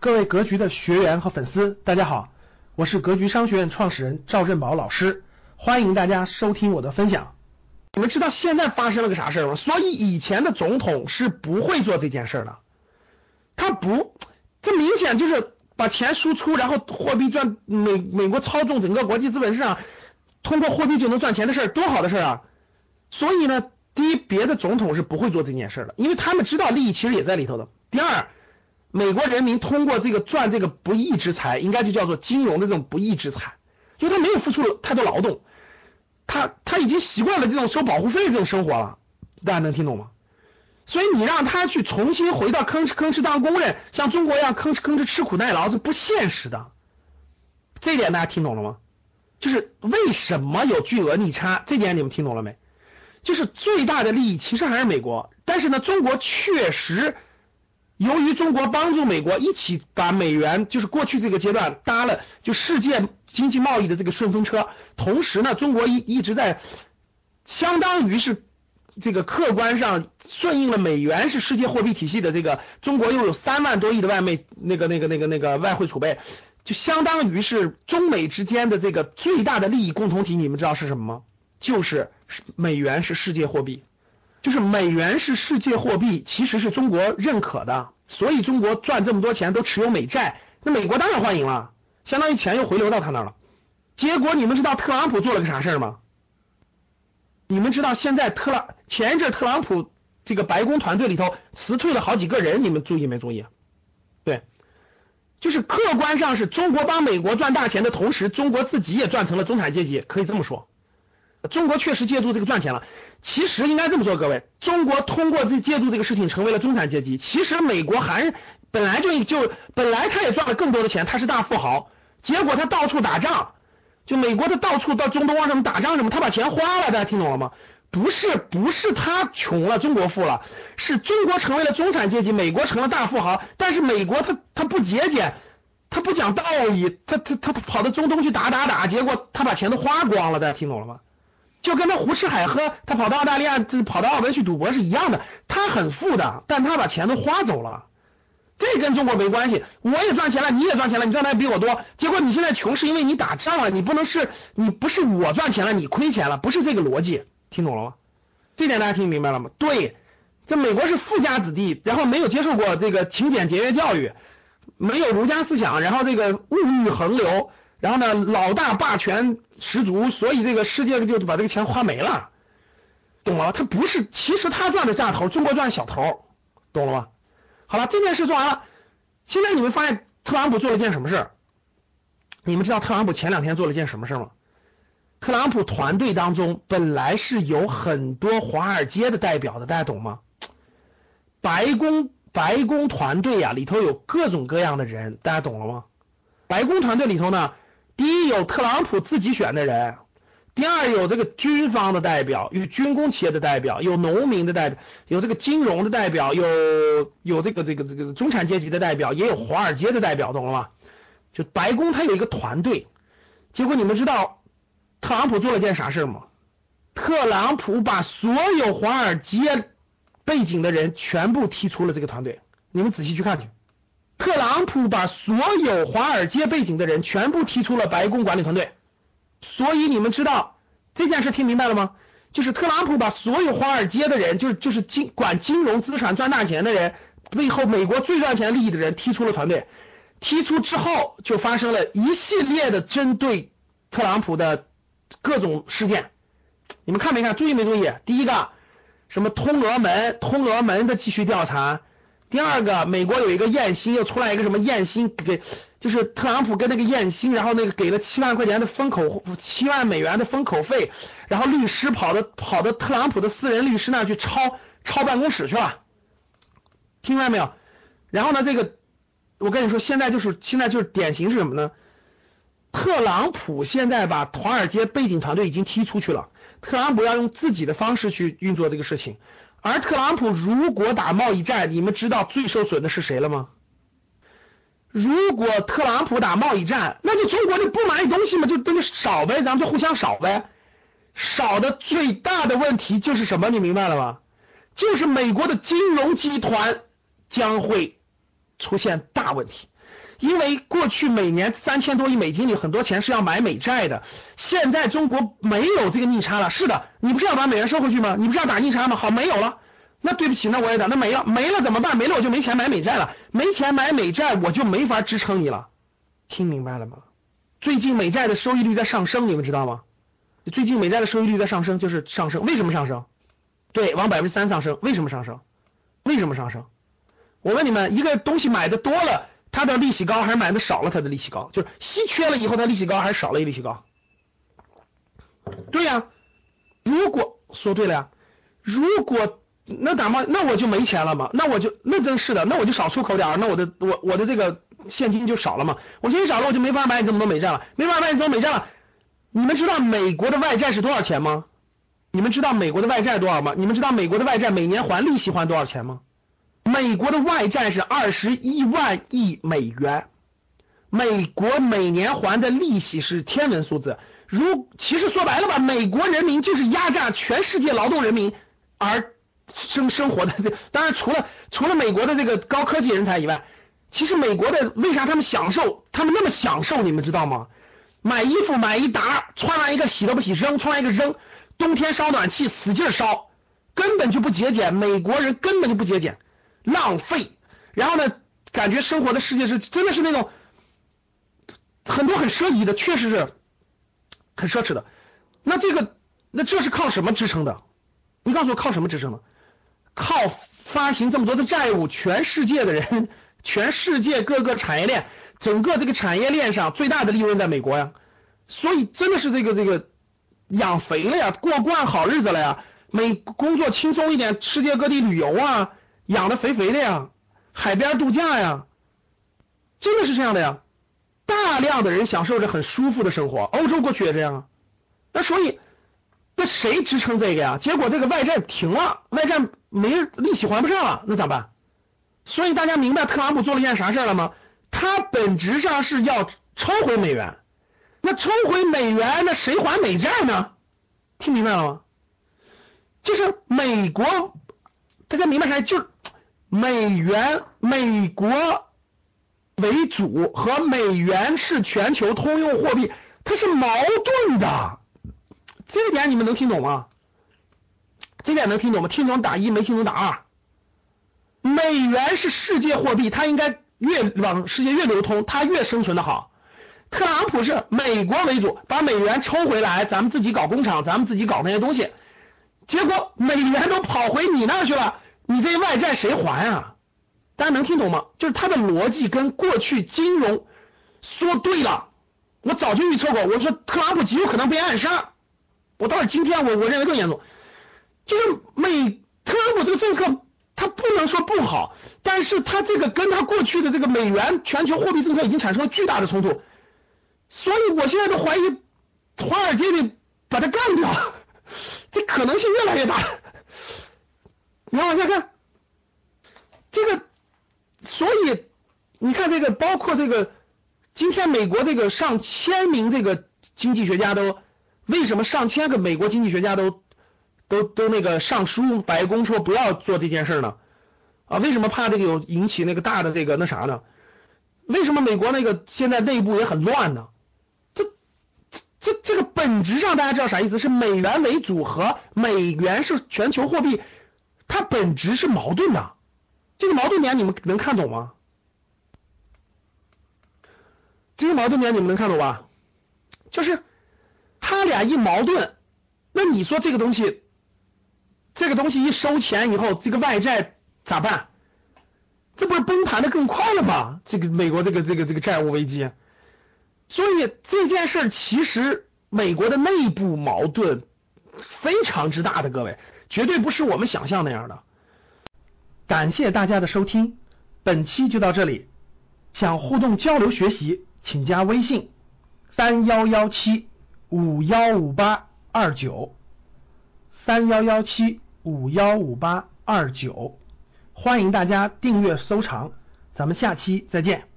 各位格局的学员和粉丝，大家好，我是格局商学院创始人赵振宝老师，欢迎大家收听我的分享。你们知道现在发生了个啥事吗？所以以前的总统是不会做这件事的，他不，这明显就是把钱输出，然后货币赚美美国操纵整个国际资本市场，通过货币就能赚钱的事儿，多好的事儿啊！所以呢，第一，别的总统是不会做这件事的，因为他们知道利益其实也在里头的。第二。美国人民通过这个赚这个不义之财，应该就叫做金融的这种不义之财，就他没有付出太多劳动，他他已经习惯了这种收保护费这种生活了，大家能听懂吗？所以你让他去重新回到吭哧吭哧当工人，像中国一样吭哧吭哧吃苦耐劳是不现实的，这点大家听懂了吗？就是为什么有巨额逆差，这点你们听懂了没？就是最大的利益其实还是美国，但是呢，中国确实。由于中国帮助美国一起把美元，就是过去这个阶段搭了就世界经济贸易的这个顺风车，同时呢，中国一一直在相当于是这个客观上顺应了美元是世界货币体系的这个，中国又有三万多亿的外汇那个那个那个那个外汇储备，就相当于是中美之间的这个最大的利益共同体，你们知道是什么吗？就是美元是世界货币。就是美元是世界货币，其实是中国认可的，所以中国赚这么多钱都持有美债，那美国当然欢迎了，相当于钱又回流到他那儿了。结果你们知道特朗普做了个啥事儿吗？你们知道现在特朗前一阵特朗普这个白宫团队里头辞退了好几个人，你们注意没注意？对，就是客观上是中国帮美国赚大钱的同时，中国自己也赚成了中产阶级，可以这么说，中国确实借助这个赚钱了。其实应该这么说，各位，中国通过这借助这个事情成为了中产阶级。其实美国还本来就就本来他也赚了更多的钱，他是大富豪。结果他到处打仗，就美国他到处到中东啊什么打仗什么，他把钱花了，大家听懂了吗？不是不是他穷了，中国富了，是中国成为了中产阶级，美国成了大富豪。但是美国他他不节俭，他不讲道义，他他他跑到中东去打打打，结果他把钱都花光了，大家听懂了吗？就跟他胡吃海喝，他跑到澳大利亚，就跑到澳门去赌博是一样的。他很富的，但他把钱都花走了，这跟中国没关系。我也赚钱了，你也赚钱了，你赚的还比我多。结果你现在穷是因为你打仗了，你不能是，你不是我赚钱了，你亏钱了，不是这个逻辑，听懂了吗？这点大家听明白了吗？对，这美国是富家子弟，然后没有接受过这个勤俭节约教育，没有儒家思想，然后这个物欲横流。然后呢，老大霸权十足，所以这个世界就把这个钱花没了，懂了吗？他不是，其实他赚的大头，中国赚小头，懂了吗？好了，这件事做完了，现在你们发现特朗普做了件什么事你们知道特朗普前两天做了件什么事吗？特朗普团队当中本来是有很多华尔街的代表的，大家懂吗？白宫白宫团队呀，里头有各种各样的人，大家懂了吗？白宫团队里头呢？第一有特朗普自己选的人，第二有这个军方的代表，与军工企业的代表，有农民的代表，有这个金融的代表，有有这个这个这个中产阶级的代表，也有华尔街的代表，懂了吗？就白宫它有一个团队，结果你们知道特朗普做了件啥事吗？特朗普把所有华尔街背景的人全部踢出了这个团队，你们仔细去看去。特朗普把所有华尔街背景的人全部踢出了白宫管理团队，所以你们知道这件事听明白了吗？就是特朗普把所有华尔街的人，就是就是金管金融资产赚大钱的人，背后美国最赚钱利益的人踢出了团队，踢出之后就发生了一系列的针对特朗普的各种事件，你们看没看？注意没注意？第一个，什么通俄门，通俄门的继续调查。第二个，美国有一个艳星，又出来一个什么艳星，给就是特朗普跟那个艳星，然后那个给了七万块钱的封口，七万美元的封口费，然后律师跑到跑到特朗普的私人律师那去抄抄办公室去了，听明白没有？然后呢，这个我跟你说，现在就是现在就是典型是什么呢？特朗普现在把华尔街背景团队已经踢出去了，特朗普要用自己的方式去运作这个事情。而特朗普如果打贸易战，你们知道最受损的是谁了吗？如果特朗普打贸易战，那就中国就不买东西嘛，就等于少呗，咱们就互相少呗。少的最大的问题就是什么？你明白了吗？就是美国的金融集团将会出现大问题。因为过去每年三千多亿美金里很多钱是要买美债的，现在中国没有这个逆差了。是的，你不是要把美元收回去吗？你不是要打逆差吗？好，没有了，那对不起，那我也打，那没了，没了怎么办？没了我就没钱买美债了，没钱买美债我就没法支撑你了。听明白了吗？最近美债的收益率在上升，你们知道吗？最近美债的收益率在上升，就是上升，为什么上升？对，往百分之三上升，为什么上升？为什么上升？我问你们，一个东西买的多了。它的利息高还是买的少了？它的利息高，就是稀缺了以后它利息高还是少了利息高？对呀，如果说对了呀，如果那咋嘛？那我就没钱了嘛？那我就那真是的，那我就少出口点儿，那我的我我的这个现金就少了嘛？我现金少了，我就没法买你这么多美债了，没法买你这么多美债了。你们知道美国的外债是多少钱吗？你们知道美国的外债多少吗？你们知道美国的外债每年还利息还多少钱吗？美国的外债是二十一万亿美元，美国每年还的利息是天文数字。如其实说白了吧，美国人民就是压榨全世界劳动人民而生生活的。当然，除了除了美国的这个高科技人才以外，其实美国的为啥他们享受，他们那么享受，你们知道吗？买衣服买一沓，穿完一个洗都不洗，扔穿完一个扔。冬天烧暖气使劲烧，根本就不节俭。美国人根本就不节俭。浪费，然后呢？感觉生活的世界是真的是那种很多很奢侈的，确实是很奢侈的。那这个，那这是靠什么支撑的？你告诉我靠什么支撑的？靠发行这么多的债务，全世界的人，全世界各个产业链，整个这个产业链上最大的利润在美国呀。所以真的是这个这个养肥了呀，过惯好日子了呀，每工作轻松一点，世界各地旅游啊。养的肥肥的呀，海边度假呀，真的是这样的呀。大量的人享受着很舒服的生活，欧洲过去也这样啊。那所以，那谁支撑这个呀？结果这个外债停了，外债没利息还不上了，那咋办？所以大家明白特朗普做了一件啥事了吗？他本质上是要抽回美元。那抽回美元，那谁还美债呢？听明白了吗？就是美国。大家明白啥？就美元美国为主和美元是全球通用货币，它是矛盾的。这点你们能听懂吗？这点能听懂吗？听懂打一，没听懂打二。美元是世界货币，它应该越往世界越流通，它越生存的好。特朗普是美国为主，把美元抽回来，咱们自己搞工厂，咱们自己搞那些东西。结果美元都跑回你那去了，你这外债谁还啊？大家能听懂吗？就是他的逻辑跟过去金融说对了，我早就预测过，我说特朗普极有可能被暗杀。我到了今天，我我认为更严重，就是美特朗普这个政策，他不能说不好，但是他这个跟他过去的这个美元全球货币政策已经产生了巨大的冲突，所以我现在都怀疑华尔街得把他干掉。这可能性越来越大，你往下看，这个，所以你看这个，包括这个，今天美国这个上千名这个经济学家都，为什么上千个美国经济学家都都都那个上书白宫说不要做这件事呢？啊，为什么怕这个有引起那个大的这个那啥呢？为什么美国那个现在内部也很乱呢？这这这个本质上大家知道啥意思？是美元为主和美元是全球货币，它本质是矛盾的。这个矛盾点你们能看懂吗？这个矛盾点你们能看懂吧？就是他俩一矛盾，那你说这个东西，这个东西一收钱以后，这个外债咋办？这不是崩盘的更快了吗？这个美国这个这个这个债务危机。所以这件事其实美国的内部矛盾非常之大的，各位绝对不是我们想象那样的。感谢大家的收听，本期就到这里。想互动交流学习，请加微信三幺幺七五幺五八二九三幺幺七五幺五八二九，欢迎大家订阅收藏，咱们下期再见。